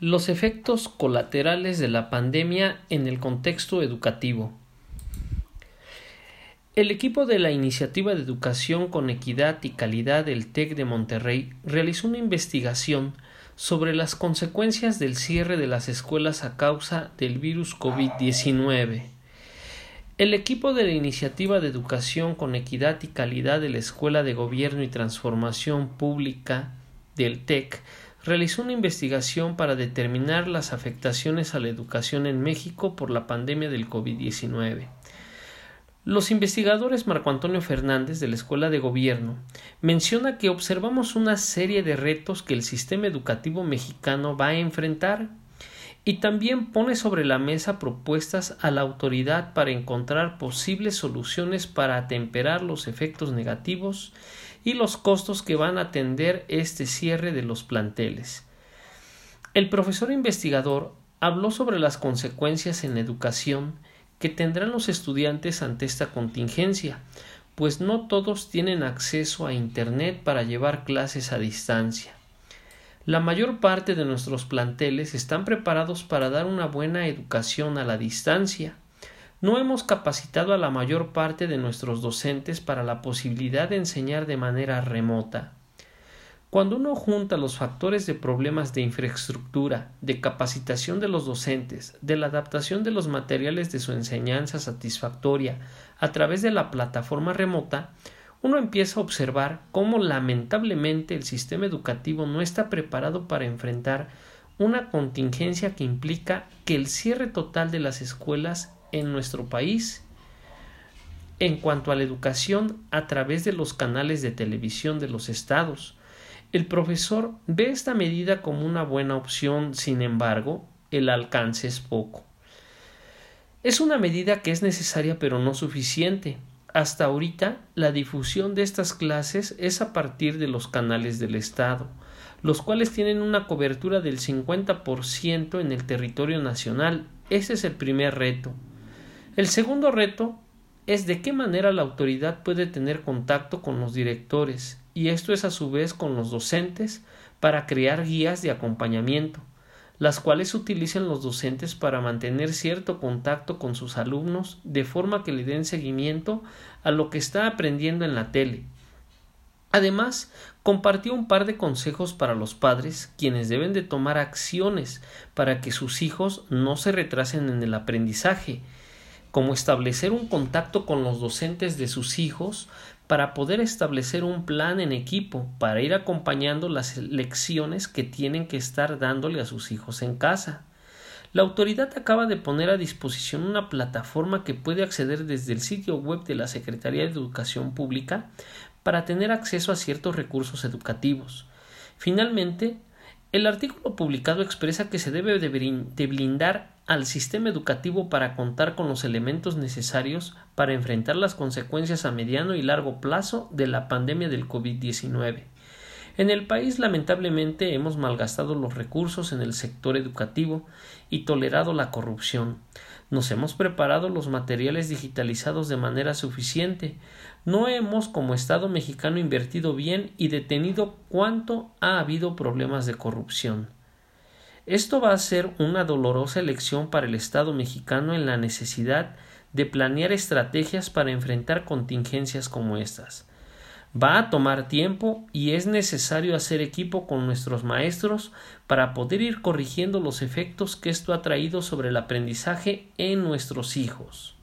Los efectos colaterales de la pandemia en el contexto educativo. El equipo de la Iniciativa de Educación con Equidad y Calidad del TEC de Monterrey realizó una investigación sobre las consecuencias del cierre de las escuelas a causa del virus COVID-19. El equipo de la Iniciativa de Educación con Equidad y Calidad de la Escuela de Gobierno y Transformación Pública del TEC realizó una investigación para determinar las afectaciones a la educación en México por la pandemia del COVID-19. Los investigadores Marco Antonio Fernández de la Escuela de Gobierno menciona que observamos una serie de retos que el sistema educativo mexicano va a enfrentar y también pone sobre la mesa propuestas a la autoridad para encontrar posibles soluciones para atemperar los efectos negativos y los costos que van a atender este cierre de los planteles. El profesor investigador habló sobre las consecuencias en educación que tendrán los estudiantes ante esta contingencia, pues no todos tienen acceso a Internet para llevar clases a distancia. La mayor parte de nuestros planteles están preparados para dar una buena educación a la distancia. No hemos capacitado a la mayor parte de nuestros docentes para la posibilidad de enseñar de manera remota. Cuando uno junta los factores de problemas de infraestructura, de capacitación de los docentes, de la adaptación de los materiales de su enseñanza satisfactoria a través de la plataforma remota, uno empieza a observar cómo lamentablemente el sistema educativo no está preparado para enfrentar una contingencia que implica que el cierre total de las escuelas en nuestro país en cuanto a la educación a través de los canales de televisión de los estados, el profesor ve esta medida como una buena opción, sin embargo, el alcance es poco. Es una medida que es necesaria pero no suficiente. Hasta ahorita, la difusión de estas clases es a partir de los canales del Estado, los cuales tienen una cobertura del 50% en el territorio nacional. Ese es el primer reto. El segundo reto es de qué manera la autoridad puede tener contacto con los directores, y esto es a su vez con los docentes para crear guías de acompañamiento, las cuales utilizan los docentes para mantener cierto contacto con sus alumnos de forma que le den seguimiento a lo que está aprendiendo en la tele. Además, compartió un par de consejos para los padres quienes deben de tomar acciones para que sus hijos no se retrasen en el aprendizaje, como establecer un contacto con los docentes de sus hijos para poder establecer un plan en equipo para ir acompañando las lecciones que tienen que estar dándole a sus hijos en casa. La autoridad acaba de poner a disposición una plataforma que puede acceder desde el sitio web de la Secretaría de Educación Pública para tener acceso a ciertos recursos educativos. Finalmente, el artículo publicado expresa que se debe de blindar al sistema educativo para contar con los elementos necesarios para enfrentar las consecuencias a mediano y largo plazo de la pandemia del COVID-19. En el país lamentablemente hemos malgastado los recursos en el sector educativo y tolerado la corrupción. Nos hemos preparado los materiales digitalizados de manera suficiente. No hemos como Estado mexicano invertido bien y detenido cuánto ha habido problemas de corrupción. Esto va a ser una dolorosa elección para el Estado mexicano en la necesidad de planear estrategias para enfrentar contingencias como estas. Va a tomar tiempo y es necesario hacer equipo con nuestros maestros para poder ir corrigiendo los efectos que esto ha traído sobre el aprendizaje en nuestros hijos.